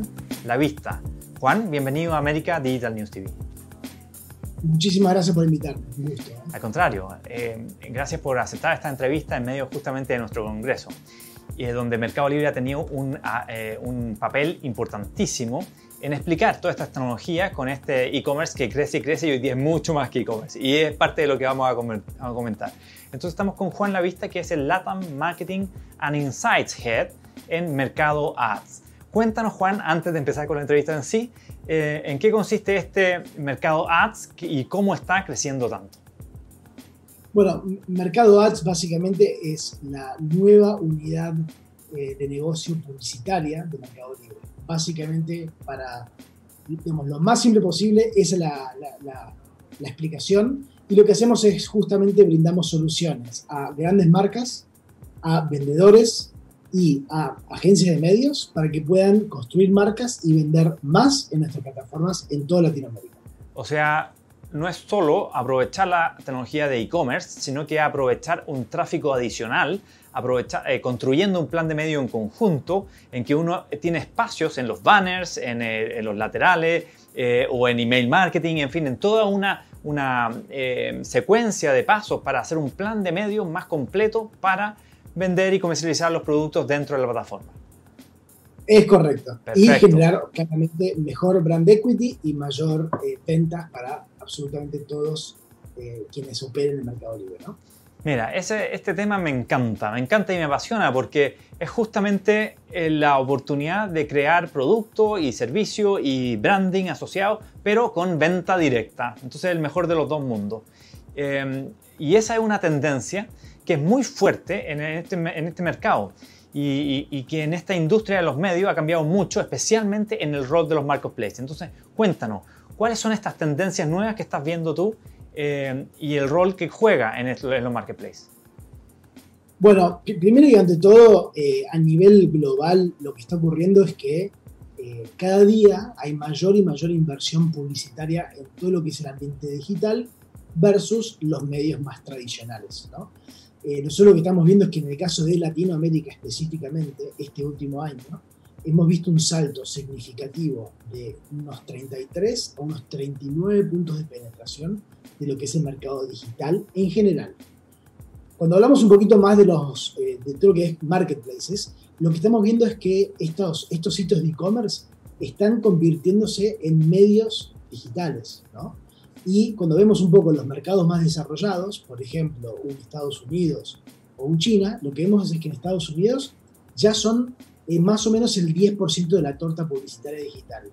estamos con Juan bienvenido a América Digital News TV. Muchísimas gracias por invitarme, un gusto. ¿eh? Al contrario, eh, gracias por aceptar esta entrevista en medio justamente de nuestro congreso, y donde Mercado Libre ha tenido un, eh, un papel importantísimo en explicar todas estas tecnologías con este e-commerce que crece y crece y hoy día es mucho más que e-commerce. Y es parte de lo que vamos a comentar. Entonces estamos con Juan Lavista, que es el LATAM Marketing and Insights Head en Mercado Ads. Cuéntanos, Juan, antes de empezar con la entrevista en sí, eh, en qué consiste este Mercado Ads y cómo está creciendo tanto. Bueno, Mercado Ads básicamente es la nueva unidad eh, de negocio publicitaria de Mercado Libre básicamente para, digamos, lo más simple posible, esa es la, la, explicación. Y lo que hacemos es justamente brindamos soluciones a grandes marcas, a vendedores y a agencias de medios para que puedan construir marcas y vender más en nuestras plataformas en toda Latinoamérica. O sea, no es solo aprovechar la tecnología de e-commerce, sino que aprovechar un tráfico adicional eh, construyendo un plan de medio en conjunto en que uno tiene espacios en los banners, en, eh, los laterales eh, o en email marketing, en fin, en toda una, una secuencia de pasos para hacer un plan de medio más completo para vender y comercializar los productos dentro de la plataforma. Es correcto. Y generar claramente mejor brand equity y mayor ventas para absolutamente todos quienes operen en el mercado libre. ¿no? Mira, ese, este tema me encanta, me encanta y me apasiona porque es justamente eh, la oportunidad de crear producto y servicio y branding asociado, pero con venta directa. Entonces, el mejor de los dos mundos. Em, y esa es una tendencia que es muy fuerte en este, en este mercado y, y, que en esta industria de los medios ha cambiado mucho, especialmente en el rol de los marketplaces. Entonces, cuéntanos, ¿cuáles son estas tendencias nuevas que estás viendo tú eh, y el rol que juega en, los marketplaces? Bueno, primero y ante todo, eh, a nivel global, lo que está ocurriendo es que eh, cada día hay mayor y mayor inversión publicitaria en todo lo que es el ambiente digital versus los medios más tradicionales. ¿no? Nosotros lo que estamos viendo es que en el caso de Latinoamérica específicamente, este último año, hemos visto un salto significativo de unos 33 a unos 39 puntos de penetración de lo que es el mercado digital en general. Cuando hablamos un poquito más de, los, eh, de todo lo que es marketplaces, lo que estamos viendo es que estos, estos sitios de e-commerce están convirtiéndose en medios digitales. ¿no? Y cuando vemos un poco los mercados más desarrollados, por ejemplo, un Estados Unidos o un China, lo que vemos es que en Estados Unidos ya son eh, más o menos el 10% de la torta publicitaria digital.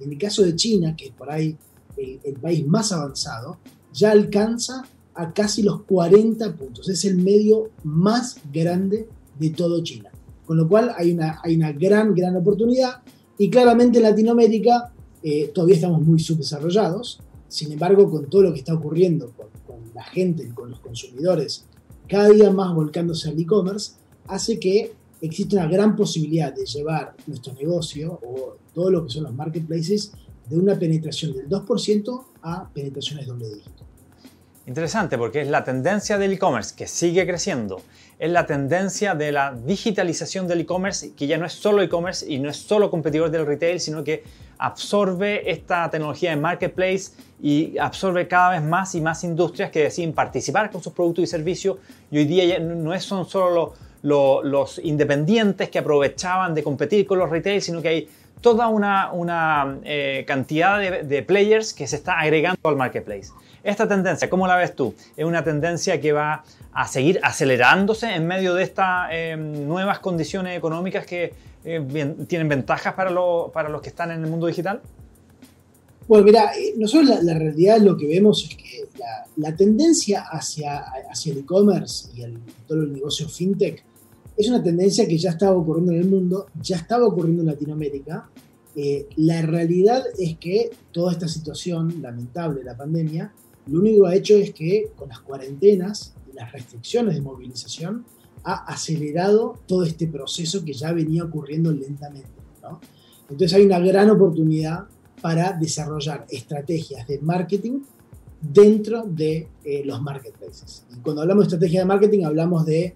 En el caso de China, que es por ahí el país más avanzado, ya alcanza a casi los 40 puntos. Es el medio más grande de todo China. Con lo cual hay una, hay una gran, gran oportunidad. Y claramente en Latinoamérica eh, todavía estamos muy subdesarrollados. Sin embargo, con todo lo que está ocurriendo con, la gente, con los consumidores, cada día más volcándose al e-commerce, hace que existe una gran posibilidad de llevar nuestro negocio o todo lo que son los marketplaces de una penetración del 2% a penetraciones doble dígito. Interesante porque es la tendencia del e-commerce que sigue creciendo. Es la tendencia de la digitalización del e-commerce que ya no es solo e-commerce y no es solo competidor del retail, sino que absorbe esta tecnología de marketplace y absorbe cada vez más y más industrias que deciden participar con sus productos y servicios. Y hoy día ya no son solo los independientes que aprovechaban de competir con los retail, sino que hay toda una, eh, cantidad de, de players que se está agregando al marketplace. Esta tendencia, ¿cómo la ves tú? ¿Es una tendencia que va a seguir acelerándose en medio de estas em, nuevas condiciones económicas que eh, tienen ventajas para, para los que están en el mundo digital? Bueno, mira, eh, nosotros la, realidad lo que vemos es que la, tendencia hacia, hacia el e-commerce y todo el negocio fintech es una tendencia que ya estaba ocurriendo en el mundo, ya estaba ocurriendo en Latinoamérica. Eh, la realidad es que toda esta situación lamentable, la pandemia, lo único que ha hecho es que con las cuarentenas y las restricciones de movilización ha acelerado todo este proceso que ya venía ocurriendo lentamente. Entonces hay una gran oportunidad para desarrollar estrategias de marketing dentro de eh, los marketplaces. Y cuando hablamos de estrategia de marketing hablamos de,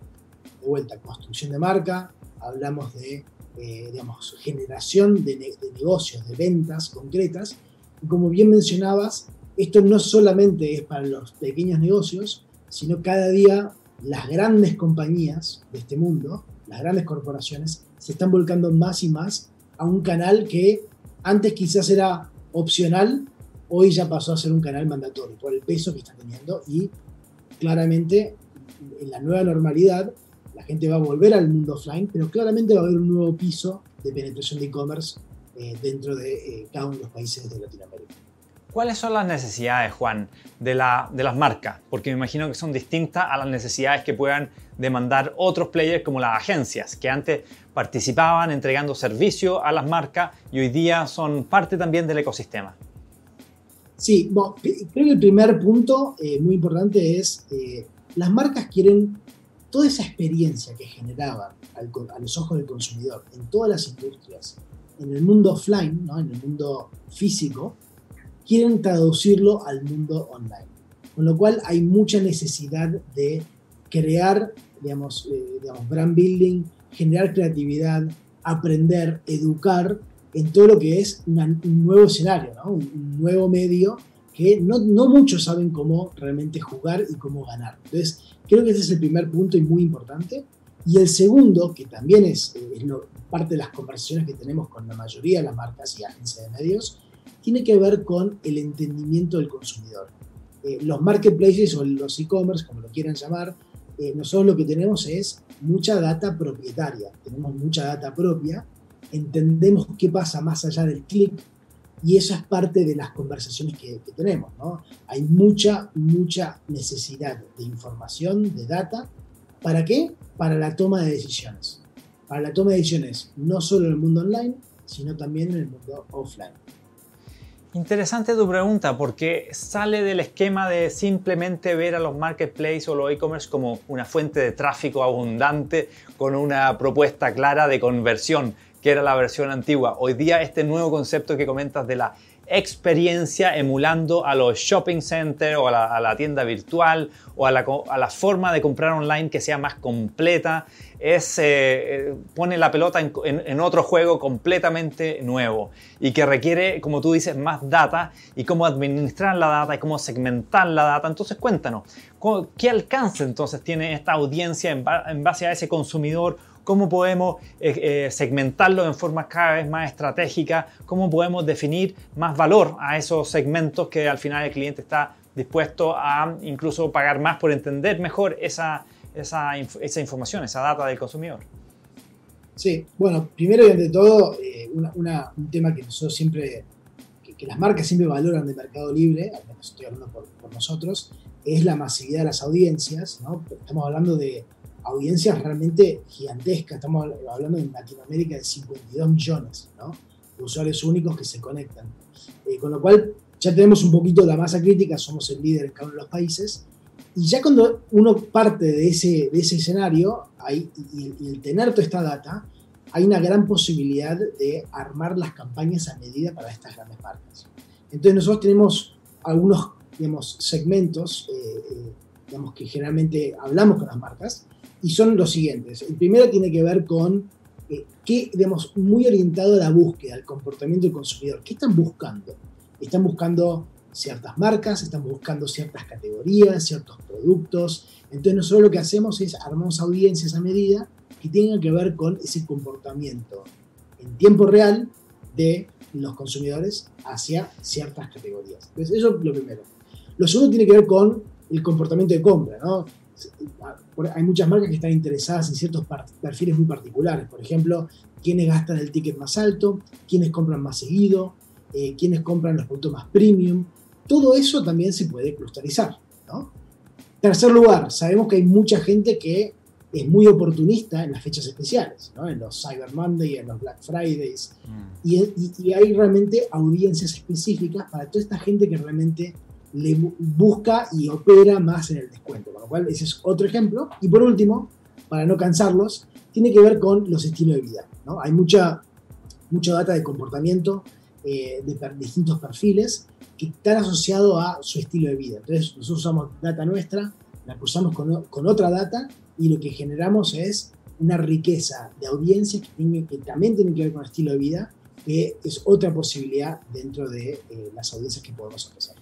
de vuelta, construcción de marca, hablamos de eh, digamos, generación de, de, negocios, de ventas concretas. Y como bien mencionabas, esto no solamente es para los pequeños negocios, sino cada día las grandes compañías de este mundo, las grandes corporaciones, se están volcando más y más a un canal que antes quizás era opcional, hoy ya pasó a ser un canal mandatorio por el peso que está teniendo y claramente en la nueva normalidad la gente va a volver al mundo offline, pero claramente va a haber un nuevo piso de penetración de e-commerce eh, dentro de eh, cada uno de los países de Latinoamérica. ¿Cuáles son las necesidades, Juan, de, la, de las marcas? Porque me imagino que son distintas a las necesidades que puedan demandar otros players como las agencias, que antes participaban entregando servicio a las marcas y hoy día son parte también del ecosistema. Sí, creo que el primer punto eh, muy importante es, eh, las marcas quieren toda esa experiencia que generaban a los ojos del consumidor en todas las industrias, en el mundo offline, ¿no? en el mundo físico, quieren traducirlo al mundo online. Con lo cual hay mucha necesidad de crear, digamos, eh, digamos brand building, generar creatividad, aprender, educar en todo lo que es un nuevo escenario, ¿no? un, nuevo medio que no, no, muchos saben cómo realmente jugar y cómo ganar. Entonces, creo que ese es el primer punto y muy importante. Y el segundo, que también es, eh, es lo, parte de las conversaciones que tenemos con la mayoría de las marcas y agencias de medios, tiene que ver con el entendimiento del consumidor. Eh, los marketplaces o los e-commerce, como lo quieran llamar, eh, nosotros lo que tenemos es mucha data propietaria, tenemos mucha data propia, entendemos qué pasa más allá del clic y eso es parte de las conversaciones que, que tenemos. ¿no? Hay mucha, mucha necesidad de información, de data. ¿Para qué? Para la toma de decisiones. Para la toma de decisiones no solo en el mundo online, sino también en el mundo offline. Interesante tu pregunta porque sale del esquema de simplemente ver a los marketplaces o los e-commerce como una fuente de tráfico abundante con una propuesta clara de conversión, que era la versión antigua. Hoy día este nuevo concepto que comentas de la experiencia emulando a los shopping centers o a la, tienda virtual o a la, forma de comprar online que sea más completa, es, eh, eh, pone la pelota en, otro juego completamente nuevo y que requiere, como tú dices, más data y cómo administrar la data y cómo segmentar la data. Entonces cuéntanos, ¿qué alcance entonces tiene esta audiencia en base a ese consumidor? Cómo podemos eh, eh, segmentarlo en forma cada vez más estratégica, cómo podemos definir más valor a esos segmentos que al final el cliente está dispuesto a incluso pagar más por entender mejor esa, esa, esa información, esa data del consumidor. Sí, bueno, primero y ante todo, eh, un tema que nosotros siempre, que, las marcas siempre valoran de Mercado Libre, al menos estoy hablando por, por nosotros, es la masividad de las audiencias, ¿no? Estamos hablando de audiencias realmente gigantescas. Estamos hablando en Latinoamérica de 52 millones de usuarios únicos que se conectan. Eh, con lo cual ya tenemos un poquito la masa crítica, somos el líder en cada uno de los países. Y ya cuando uno parte de ese, de ese escenario hay, y, el tener toda esta data, hay una gran posibilidad de armar las campañas a medida para estas grandes marcas. Entonces nosotros tenemos algunos digamos, segmentos eh, eh, digamos, que generalmente hablamos con las marcas y son los siguientes. El primero tiene que ver con eh, qué, digamos, muy orientado a la búsqueda, al comportamiento del consumidor. ¿Qué están buscando? Están buscando ciertas marcas, están buscando ciertas categorías, ciertos productos. Entonces nosotros lo que hacemos es armamos audiencias a medida que tengan que ver con ese comportamiento en tiempo real de los consumidores hacia ciertas categorías. Entonces eso es lo primero. Lo segundo tiene que ver con el comportamiento de compra, ¿no? Hay muchas marcas que están interesadas en ciertos perfiles muy particulares. Por ejemplo, quienes gastan el ticket más alto, quienes compran más seguido, eh, quienes compran los productos más premium. Todo eso también se puede clusterizar. ¿no? Tercer lugar, sabemos que hay mucha gente que es muy oportunista en las fechas especiales, ¿no? en los Cyber Monday, en los Black Fridays. Mm. y hay realmente audiencias específicas para toda esta gente que realmente le busca y opera más en el descuento. Con lo cual, ese es otro ejemplo. Y por último, para no cansarlos, tiene que ver con los estilos de vida. ¿no? Hay mucha, mucha data de comportamiento eh, de distintos perfiles que están asociados a su estilo de vida. Entonces, nosotros usamos data nuestra, la cruzamos con, con otra data y lo que generamos es una riqueza de audiencia que, que también tiene que ver con el estilo de vida, que es otra posibilidad dentro de eh, las audiencias que podemos ofrecer.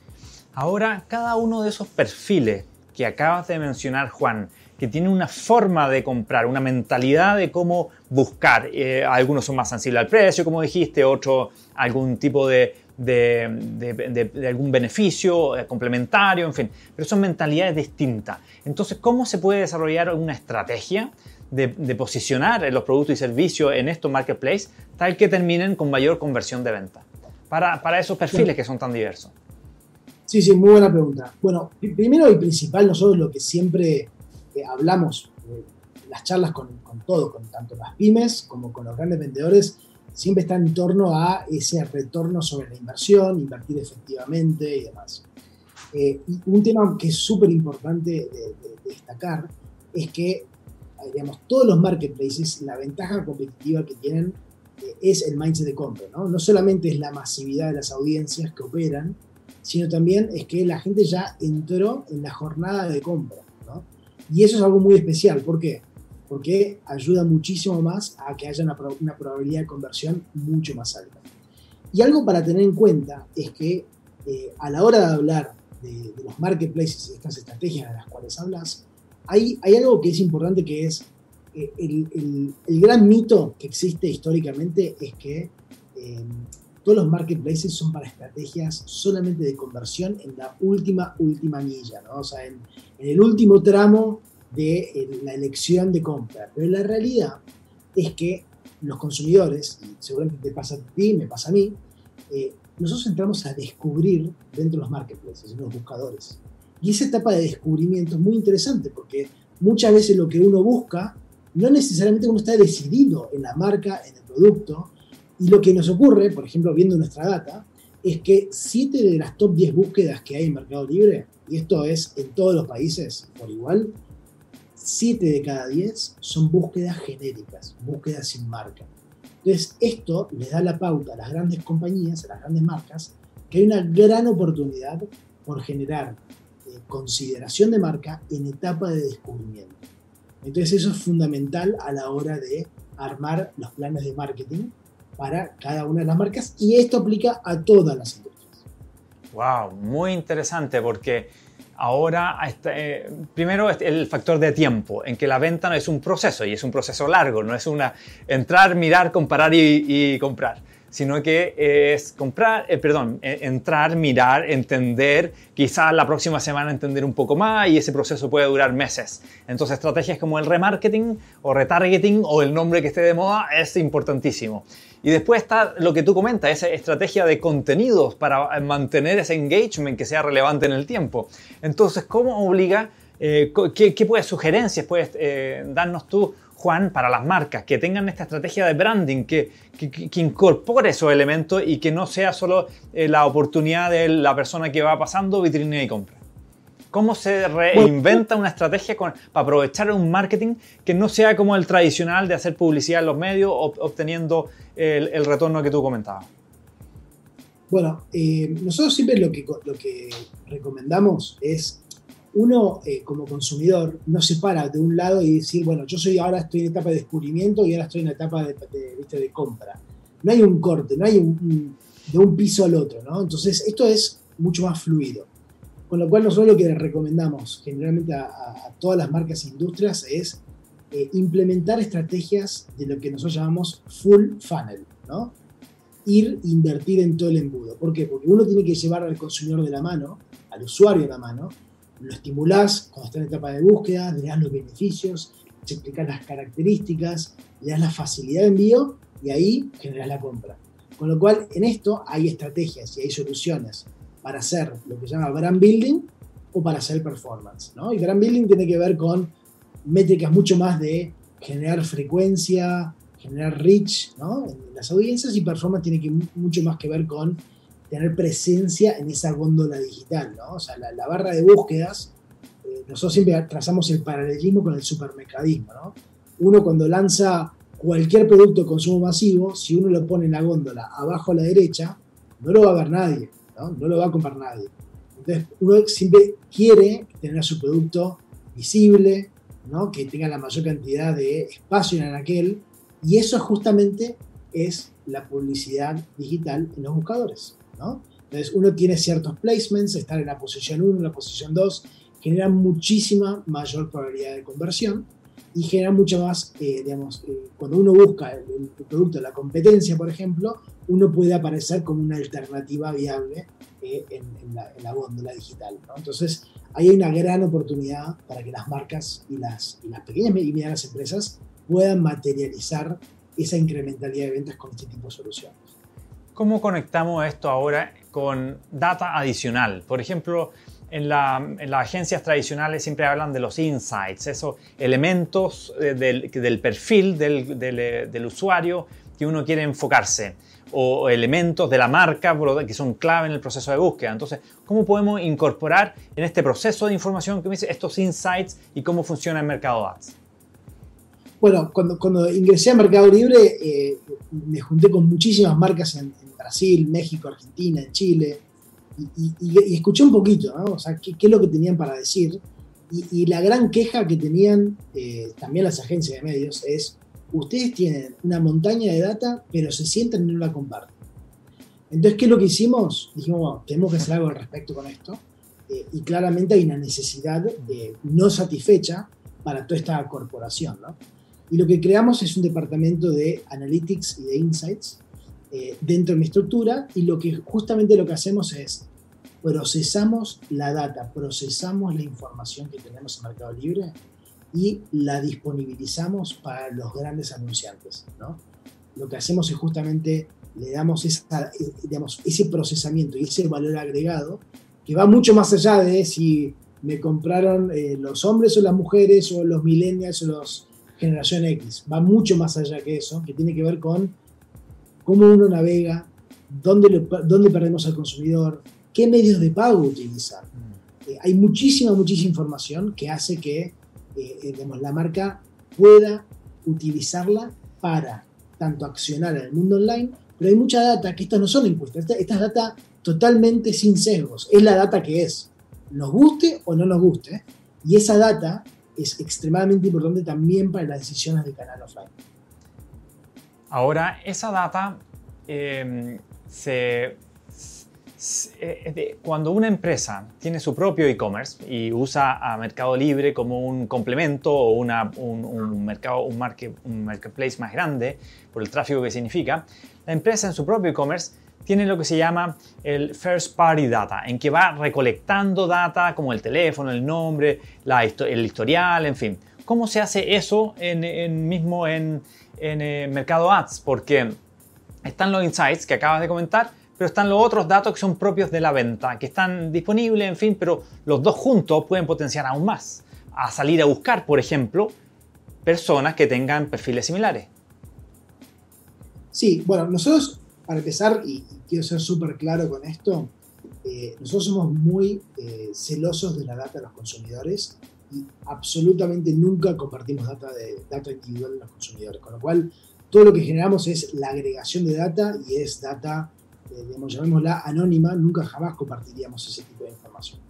Ahora, cada uno de esos perfiles que acabas de mencionar, Juan, que tiene una forma de comprar, una mentalidad de cómo buscar. Eh, algunos son más sensibles al precio, como dijiste, otros algún tipo de, de, algún beneficio eh, complementario, en fin. Pero son mentalidades distintas. Entonces, ¿cómo se puede desarrollar una estrategia de, posicionar los productos y servicios en estos marketplaces tal que terminen con mayor conversión de venta? Para, para esos perfiles que son tan diversos. Sí, sí, muy buena pregunta. Bueno, primero y principal, nosotros lo que siempre eh, hablamos en las charlas con, con todo, con tanto las pymes como con los grandes vendedores, siempre está en torno a ese retorno sobre la inversión, invertir efectivamente y demás. Eh, y un tema que es súper importante de, destacar es que, eh, digamos, todos los marketplaces, la ventaja competitiva que tienen es el mindset de compra, ¿no? No solamente es la masividad de las audiencias que operan, sino también es que la gente ya entró en la jornada de compra. ¿no? Y eso es algo muy especial. ¿Por qué? Porque ayuda muchísimo más a que haya una, probabilidad de conversión mucho más alta. Y algo para tener en cuenta es que eh, a la hora de hablar de, los marketplaces y de estas estrategias de las cuales hablas, hay, hay algo que es importante que es eh, el, el, gran mito que existe históricamente es que eh, todos los marketplaces son para estrategias solamente de conversión en la última, última milla, ¿no? O sea, en, el último tramo de la elección de compra. Pero la realidad es que los consumidores, y seguramente te pasa a ti, me pasa a mí, eh, nosotros entramos a descubrir dentro de los marketplaces, en los buscadores. Y esa etapa de descubrimiento es muy interesante porque muchas veces lo que uno busca no necesariamente uno está decidido en la marca, en el producto, y lo que nos ocurre, por ejemplo, viendo nuestra data, es que 7 de las top 10 búsquedas que hay en Mercado Libre, y esto es en todos los países por igual, 7 de cada 10 son búsquedas genéricas, búsquedas sin marca. Entonces, esto les da la pauta a las grandes compañías, a las grandes marcas, que hay una gran oportunidad por generar eh, consideración de marca en etapa de descubrimiento. Entonces, eso es fundamental a la hora de armar los planes de marketing para cada una de las marcas y esto aplica a todas las industrias. Wow, muy interesante porque ahora, eh, primero el factor de tiempo, en que la venta no es un proceso y es un proceso largo, no es una entrar, mirar, comparar y comprar sino que es comprar, eh, perdón, e, entrar, mirar, entender, quizás la próxima semana entender un poco más y ese proceso puede durar meses. Entonces estrategias como el remarketing o retargeting o el nombre que esté de moda es importantísimo. Y después está lo que tú comentas, esa estrategia de contenidos para mantener ese engagement que sea relevante en el tiempo. Entonces, ¿cómo obliga? Eh, ¿qué, ¿qué, puedes sugerencias puedes eh, darnos tú Juan, para las marcas, que tengan esta estrategia de branding, que, que, incorpore esos elementos y que no sea solo eh, la oportunidad de la persona que va pasando vitrina y compra. ¿Cómo se reinventa una estrategia para aprovechar un marketing que no sea como el tradicional de hacer publicidad en los medios, obteniendo el, retorno que tú comentabas? Bueno, eh, nosotros siempre lo que, lo que recomendamos es uno eh, como consumidor no se para de un lado y decir, bueno, yo soy ahora estoy en etapa de descubrimiento y ahora estoy en etapa de, de, compra. No hay un corte, no hay un, de un piso al otro, ¿no? Entonces, esto es mucho más fluido. Con lo cual, nosotros lo que recomendamos generalmente a, todas las marcas e industrias es eh, implementar estrategias de lo que nosotros llamamos full funnel, ¿no? Ir invertir en todo el embudo. ¿Por qué? Porque uno tiene que llevar al consumidor de la mano, al usuario de la mano, lo estimulás cuando está en etapa de búsqueda, le das los beneficios, te explicas las características, le das la facilidad de envío y ahí generas la compra. Con lo cual, en esto hay estrategias y hay soluciones para hacer lo que se llama brand building o para hacer performance. ¿no? Y brand building tiene que ver con métricas mucho más de generar frecuencia, generar reach ¿no? en las audiencias y performance tiene que, mucho más que ver con tener presencia en esa góndola digital, ¿no? O sea, la, barra de búsquedas, eh, nosotros siempre trazamos el paralelismo con el supermercadismo, ¿no? Uno cuando lanza cualquier producto de consumo masivo, si uno lo pone en la góndola abajo a la derecha, no lo va a ver nadie, ¿no? Lo va a comprar nadie. Entonces, uno siempre quiere tener su producto visible, ¿no? que tenga la mayor cantidad de espacio en aquel, y eso justamente es la publicidad digital en los buscadores. ¿no? Entonces uno tiene ciertos placements, estar en la posición 1, en la posición 2, genera muchísima mayor probabilidad de conversión y genera mucho más, eh, digamos, eh, cuando uno busca el, producto de la competencia, por ejemplo, uno puede aparecer como una alternativa viable eh, en, la, en, góndola digital. Entonces, ahí hay una gran oportunidad para que las marcas y las, y las pequeñas y medianas empresas puedan materializar esa incrementalidad de ventas con este tipo de soluciones. ¿Cómo conectamos esto ahora con data adicional? Por ejemplo, en, las agencias tradicionales siempre hablan de los insights, esos elementos eh, del, perfil eh, del, usuario que uno quiere enfocarse o elementos de la marca que son clave en el proceso de búsqueda. Entonces, ¿cómo podemos incorporar en este proceso de información que me dice estos insights y cómo funciona el mercado ads? Bueno, cuando, cuando ingresé a Mercado Libre eh, me junté con muchísimas marcas en, Brasil, México, Argentina, en Chile, y, escuché un poquito, ¿no? O sea, qué, es lo que tenían para decir. Y, la gran queja que tenían eh, también las agencias de medios es, ustedes tienen una montaña de data, pero se sienten y no la comparten. Entonces, ¿qué es lo que hicimos? Dijimos, bueno, tenemos que hacer algo al respecto con esto. Eh, y claramente hay una necesidad no satisfecha para toda esta corporación, ¿no? Y lo que creamos es un departamento de Analytics y de Insights eh, dentro de mi estructura y lo que justamente lo que hacemos es procesamos la data, procesamos la información que tenemos en Mercado Libre y la disponibilizamos para los grandes anunciantes. ¿no? Lo que hacemos es justamente le damos esa, eh, digamos, ese procesamiento y ese valor agregado que va mucho más allá de si me compraron eh, los hombres o las mujeres o los millennials o los generación X. Va mucho más allá que eso, que tiene que ver con cómo uno navega, dónde, dónde perdemos al consumidor, qué medios de pago utilizar. Mm. Eh, hay muchísima, muchísima información que hace que eh, la marca pueda utilizarla para tanto accionar en el mundo online, pero hay mucha data que estas no son encuestas, esta, esta es data totalmente sin sesgos, es la data que es, nos guste o no nos guste, y esa data es extremadamente importante también para las decisiones de canal offline. Ahora, esa data em, se, cuando una empresa tiene su propio e-commerce y usa a Mercado Libre como un complemento o un, mercado, un marketplace más grande por el tráfico que significa, la empresa en su propio e-commerce tiene lo que se llama el First Party Data, en que va recolectando data como el teléfono, el nombre, el historial, en fin. ¿Cómo se hace eso en, mismo en, en eh, Mercado Ads? Porque están los insights que acabas de comentar, pero están los otros datos que son propios de la venta, que están disponibles, en fin, pero los dos juntos pueden potenciar aún más. A salir a buscar, por ejemplo, personas que tengan perfiles similares. Sí, bueno, nosotros para empezar, y, quiero ser súper claro con esto, eh, nosotros somos muy eh, celosos de la data de los consumidores y absolutamente nunca compartimos data, de, data individual de los consumidores, con lo cual todo lo que generamos es la agregación de data y es data, eh, digamos, llamémosla anónima, nunca jamás compartiríamos ese tipo de información.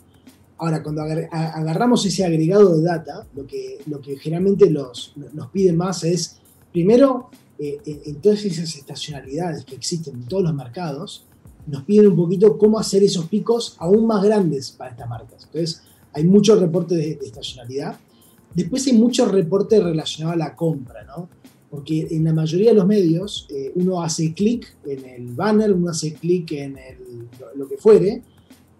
Ahora, cuando agarramos ese agregado de data, lo que, lo que generalmente los, nos piden más es, primero, eh, en todas esas estacionalidades que existen en todos los mercados, nos piden un poquito cómo hacer esos picos aún más grandes para estas marcas. Entonces, hay muchos reportes de, estacionalidad. Después hay muchos reportes relacionados a la compra, ¿no? Porque en la mayoría de los medios eh, uno hace clic en el banner, uno hace clic en el, lo, que fuere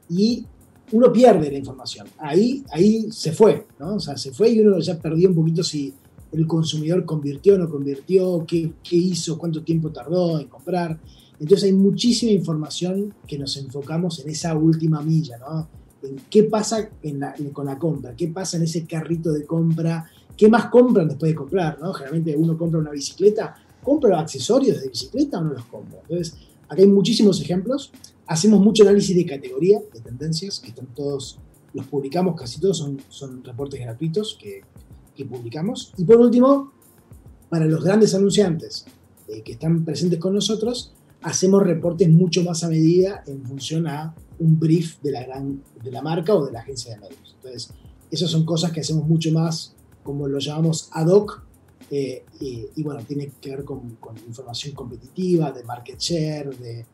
y uno pierde la información. Ahí, ahí se fue, ¿no? O sea, se fue y uno ya perdió un poquito si el consumidor convirtió o no convirtió, qué, hizo, cuánto tiempo tardó en comprar. Entonces hay muchísima información que nos enfocamos en esa última milla, ¿no? Qué pasa con la compra, qué pasa en ese carrito de compra, qué más compran después de comprar, ¿no? Generalmente uno compra una bicicleta, ¿compra accesorios de bicicleta o no los compra? Entonces, acá hay muchísimos ejemplos. Hacemos mucho análisis de categoría, de tendencias, que están todos, los publicamos, casi todos son, son reportes gratuitos que que publicamos. Y por último, para los grandes anunciantes eh, que están presentes con nosotros, hacemos reportes mucho más a medida en función a un brief de la, gran, de la marca o de la agencia de medios. Entonces, esas son cosas que hacemos mucho más como lo llamamos ad hoc, eh, y, bueno, tiene que ver con, información competitiva, de market share, de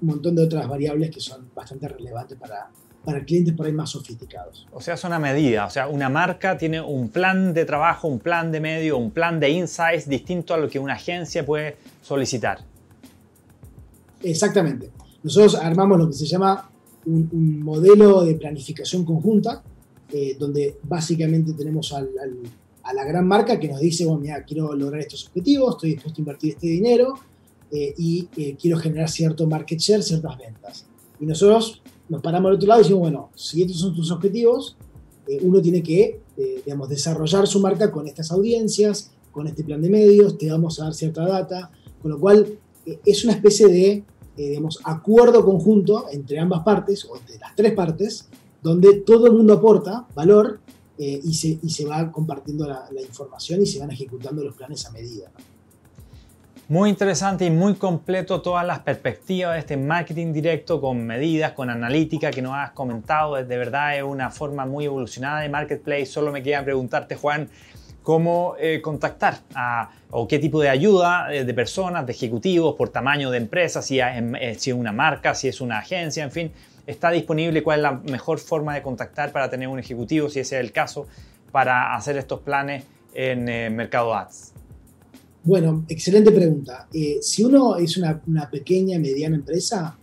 un montón de otras variables que son bastante relevantes para, para clientes por ahí más sofisticados. O sea, es una medida, o sea, una marca tiene un plan de trabajo, un plan de medio, un plan de insights distinto a lo que una agencia puede solicitar. Exactamente. Nosotros armamos lo que se llama un, modelo de planificación conjunta, eh, donde básicamente tenemos a la gran marca que nos dice, bueno, mira, quiero lograr estos objetivos, estoy dispuesto a invertir este dinero eh, y eh, quiero generar cierto market share, ciertas ventas. Y nosotros nos paramos al otro lado y decimos, bueno, si estos son tus objetivos, uno tiene que, digamos, desarrollar su marca con estas audiencias, con este plan de medios, te vamos a dar cierta data, con lo cual es una especie de eh, digamos, acuerdo conjunto entre ambas partes, o de las tres partes, donde todo el mundo aporta valor eh, y, se, y, se, va compartiendo la, información y se van ejecutando los planes a medida. Muy interesante y muy completo todas las perspectivas de este marketing directo con medidas, con analítica que nos has comentado. De verdad es una forma muy evolucionada de marketplace. Solo me queda preguntarte, Juan, cómo eh, contactar o qué tipo de ayuda eh, de personas, de ejecutivos, por tamaño de empresa, si, eh, si es una marca, si es una agencia, en fin, está disponible, cuál es la mejor forma de contactar para tener un ejecutivo, si ese es el caso, para hacer estos planes en Mercado Ads. Bueno, excelente pregunta. si uno es una, una pequeña, mediana empresa,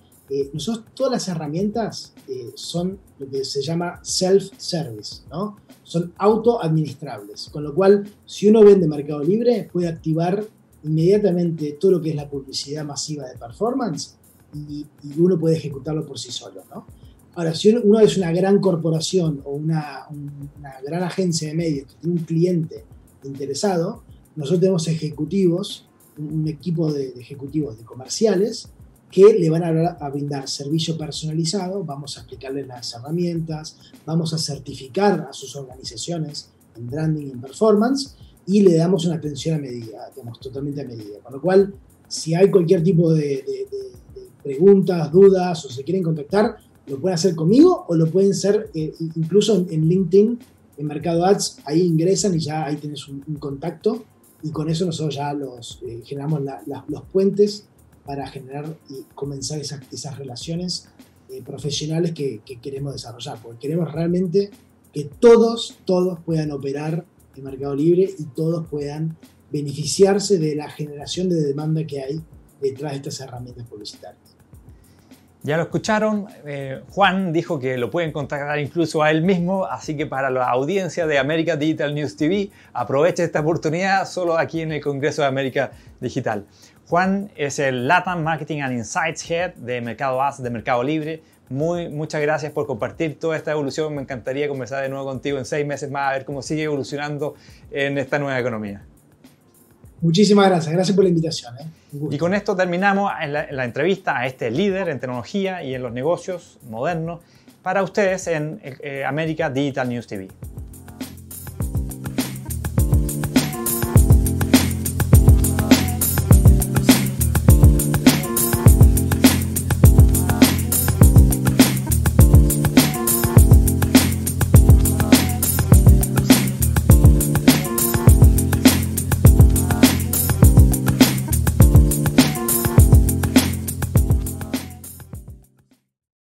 nosotros todas las herramientas son lo que se llama self-service, ¿no? son autoadministrables, con lo cual si uno vende Mercado Libre puede activar inmediatamente todo lo que es la publicidad masiva de performance y, uno puede ejecutarlo por sí solo. ¿no? Ahora, si uno, es una gran corporación o una, gran agencia de medios que tiene un cliente interesado, nosotros tenemos ejecutivos, un, equipo de ejecutivos de comerciales que le van a, brindar servicio personalizado, vamos a explicarles las herramientas, vamos a certificar a sus organizaciones en branding y en performance y le damos una atención a medida, digamos, totalmente a medida. Con lo cual, si hay cualquier tipo de, preguntas, dudas o se quieren contactar, lo pueden hacer conmigo o lo pueden hacer eh, incluso en, LinkedIn, en Mercado Ads, ahí ingresan y ya ahí tienes un, contacto y con eso nosotros ya los eh, generamos los puentes para generar y comenzar esas, esas relaciones eh, profesionales que, queremos desarrollar, porque queremos realmente que todos, todos puedan operar en Mercado Libre y todos puedan beneficiarse de la generación de demanda que hay detrás de estas herramientas publicitarias. Ya lo escucharon, eh, Juan dijo que lo pueden contactar incluso a él mismo, así que para la audiencia de América Digital News TV, aproveche esta oportunidad solo aquí en el Congreso de América Digital. Juan es el Latam Marketing and Insights Head de Mercado Ads de Mercado Libre. Muy, muchas gracias por compartir toda esta evolución. Me encantaría conversar de nuevo contigo en seis meses más a ver cómo sigue evolucionando en esta nueva economía. Muchísimas gracias, gracias por la invitación. ¿eh? Y con esto terminamos la, entrevista a este líder en tecnología y en los negocios modernos para ustedes en eh, América Digital News TV.